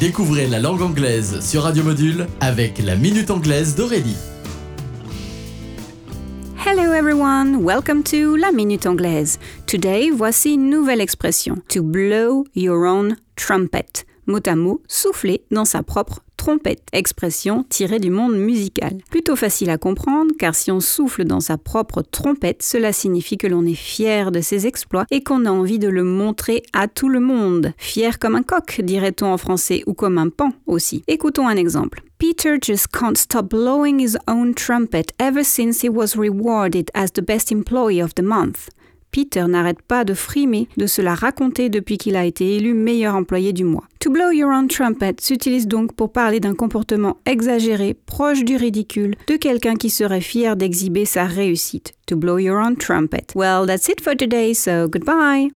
Découvrez la langue anglaise sur Radio Module avec la Minute Anglaise d'Aurélie. Hello everyone, welcome to La Minute Anglaise. Today, voici une nouvelle expression. To blow your own trumpet. Mot à mot, souffler dans sa propre trompette, expression tirée du monde musical. Plutôt facile à comprendre car si on souffle dans sa propre trompette, cela signifie que l'on est fier de ses exploits et qu'on a envie de le montrer à tout le monde. Fier comme un coq, dirait-on en français, ou comme un pan aussi. Écoutons un exemple. Peter just can't stop blowing his own trumpet ever since he was rewarded as the best employee of the month. Peter n'arrête pas de frimer, de se la raconter depuis qu'il a été élu meilleur employé du mois. To blow your own trumpet s'utilise donc pour parler d'un comportement exagéré, proche du ridicule, de quelqu'un qui serait fier d'exhiber sa réussite. To blow your own trumpet. Well, that's it for today, so goodbye!